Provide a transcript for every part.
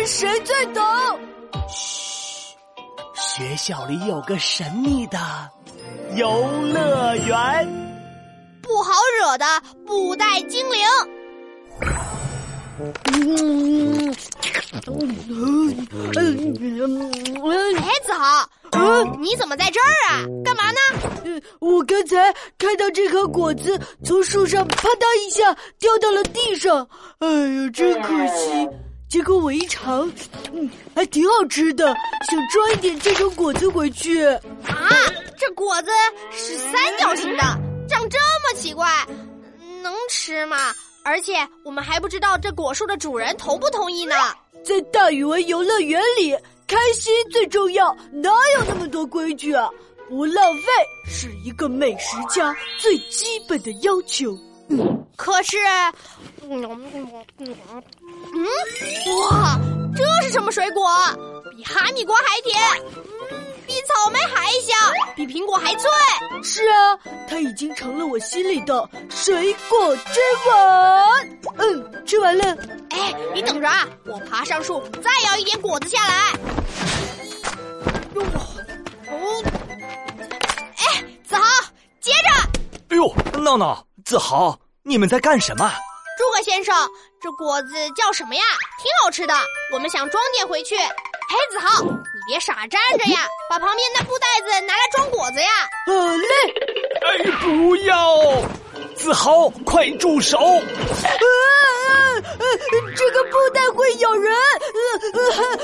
看谁最懂。嘘，学校里有个神秘的游乐园，不好惹的布袋精灵。嗯哎，子豪，你怎么在这儿啊？干嘛呢？我刚才看到这颗果子从树上啪嗒一下掉到了地上，哎呀，真可惜。结果我一尝，嗯，还挺好吃的，想装一点这种果子回去。啊，这果子是三角形的，长这么奇怪，能吃吗？而且我们还不知道这果树的主人同不同意呢。在大语文游乐园里，开心最重要，哪有那么多规矩啊？不浪费是一个美食家最基本的要求。嗯，可是，嗯嗯嗯，哇，这是什么水果？比哈密瓜还甜。比草莓还香，比苹果还脆。是啊，它已经成了我心里的水果之王。嗯，吃完了。哎，你等着啊，我爬上树，再摇一点果子下来。哟，哦，哎，子豪，接着。哎呦，闹闹，子豪，你们在干什么？诸葛先生，这果子叫什么呀？挺好吃的，我们想装点回去。嘿，子豪，你别傻站着呀，把旁边那布袋子拿来装果子呀。好嘞。哎，不要！子豪，快住手！啊啊啊！这个布袋会咬人。呃呃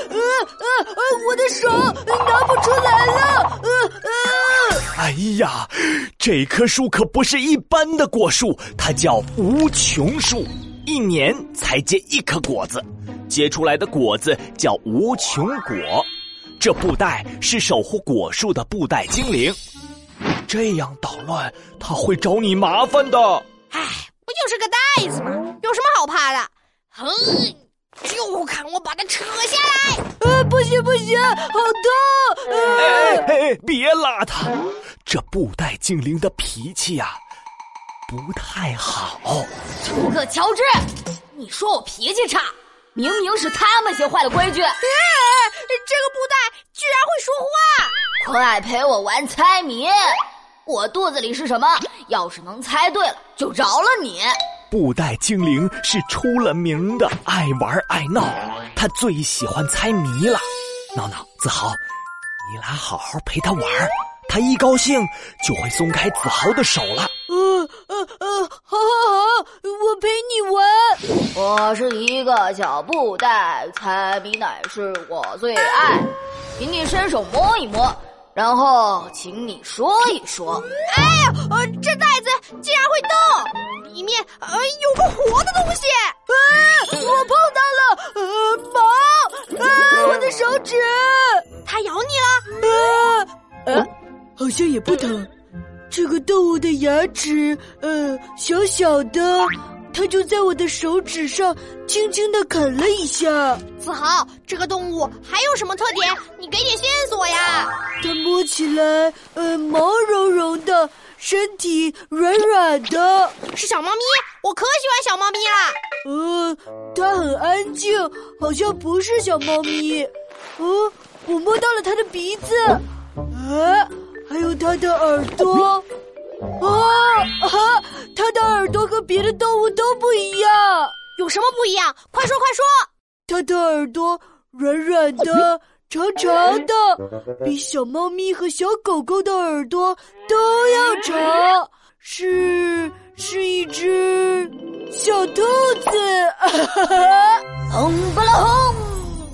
呃呃呃，我的手拿不出来了。呃呃。哎呀，这棵树可不是一般的果树，它叫无穷树，一年才结一颗果子。结出来的果子叫无穷果，这布袋是守护果树的布袋精灵。这样捣乱，它会找你麻烦的。唉，不就是个袋子吗？有什么好怕的？哼，就看我把它扯下来！呃，不行不行，好痛！哎哎，别拉他，这布袋精灵的脾气呀，不太好。诸葛乔治，你说我脾气差？明明是他们先坏了规矩！哎，这个布袋居然会说话！快陪我玩猜谜！我肚子里是什么？要是能猜对了，就饶了你。布袋精灵是出了名的爱玩爱闹，他最喜欢猜谜了。闹闹，子豪，你俩好好陪他玩，他一高兴就会松开子豪的手了。嗯嗯嗯，好好好，我陪你玩。我是一个小布袋，猜谜奶是我最爱，请你伸手摸一摸，然后请你说一说。哎呀，呃，这袋子竟然会动，里面呃有个活的东西。啊，这个动物的牙齿，呃，小小的，它就在我的手指上轻轻的啃了一下。子豪，这个动物还有什么特点？你给点线索呀！它摸起来，呃，毛茸茸的，身体软软的，是小猫咪。我可喜欢小猫咪啦。呃，它很安静，好像不是小猫咪。哦，我摸到了它的鼻子。啊。还有它的耳朵，啊啊！它的耳朵和别的动物都不一样，有什么不一样？快说快说！它的耳朵软软的、长长的，比小猫咪和小狗狗的耳朵都要长，是是一只小兔子。轰巴拉轰！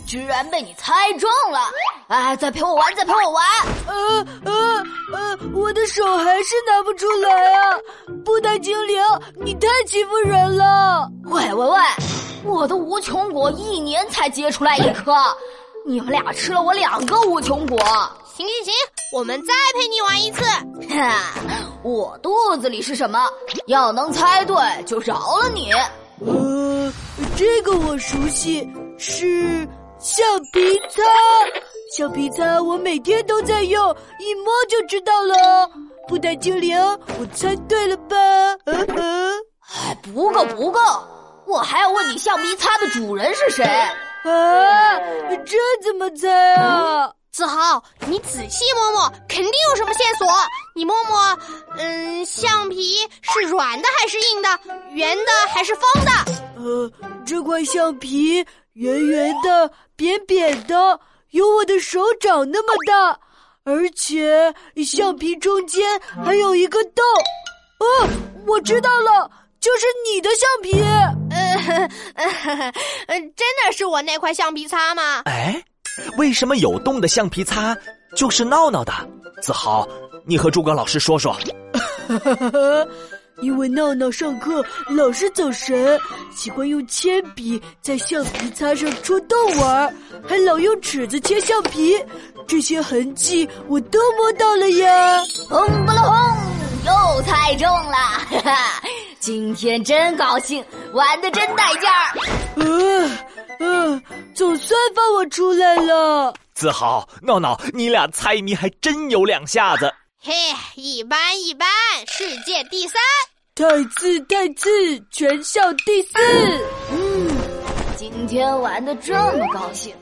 居然被你猜中了！哎，再陪我玩，再陪我玩！呃呃呃，我的手还是拿不出来啊！布袋精灵，你太欺负人了！喂喂喂，我的无穷果一年才结出来一颗，你们俩吃了我两个无穷果。行行行，我们再陪你玩一次。哈，我肚子里是什么？要能猜对，就饶了你。呃，这个我熟悉，是。橡皮擦，橡皮擦，我每天都在用，一摸就知道了。布袋精灵，我猜对了吧？嗯嗯，哎，不够不够，我还要问你，橡皮擦的主人是谁？啊，这怎么猜啊？子豪，你仔细摸摸，肯定有什么线索。你摸摸，嗯，橡皮是软的还是硬的？圆的还是方的？呃，这块橡皮圆圆的、扁扁的，有我的手掌那么大，而且橡皮中间还有一个洞。哦，我知道了，就是你的橡皮。呃，真的是我那块橡皮擦吗？哎。为什么有洞的橡皮擦就是闹闹的？子豪，你和诸葛老师说说。因为闹闹上课老是走神，喜欢用铅笔在橡皮擦上戳洞玩，还老用尺子切橡皮，这些痕迹我都摸到了呀！轰不隆轰，又猜中了，哈哈！今天真高兴，玩的真带劲儿。嗯嗯，总算放我出来了。子豪、闹闹，你俩猜谜还真有两下子。嘿，一般一般，世界第三，太次太次，全校第四。嗯，今天玩的这么高兴，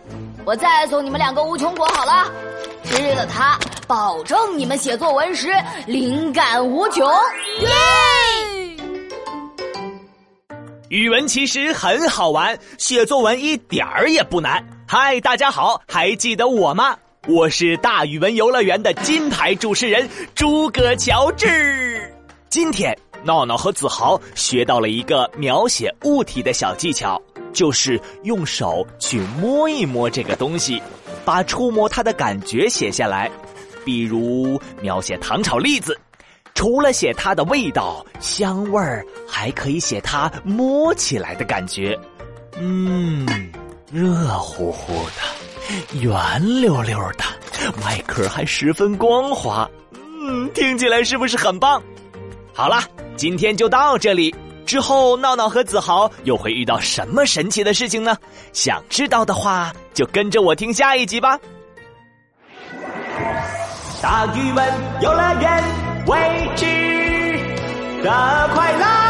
我再送你们两个无穷果好了，吃了它，保证你们写作文时灵感无穷。耶！语文其实很好玩，写作文一点儿也不难。嗨，大家好，还记得我吗？我是大语文游乐园的金牌主持人诸葛乔治。今天闹闹和子豪学到了一个描写物体的小技巧，就是用手去摸一摸这个东西，把触摸它的感觉写下来。比如描写糖炒栗子。除了写它的味道、香味儿，还可以写它摸起来的感觉。嗯，热乎乎的，圆溜溜的，外壳还十分光滑。嗯，听起来是不是很棒？好了，今天就到这里。之后闹闹和子豪又会遇到什么神奇的事情呢？想知道的话，就跟着我听下一集吧。大语文游乐园。未知的快乐。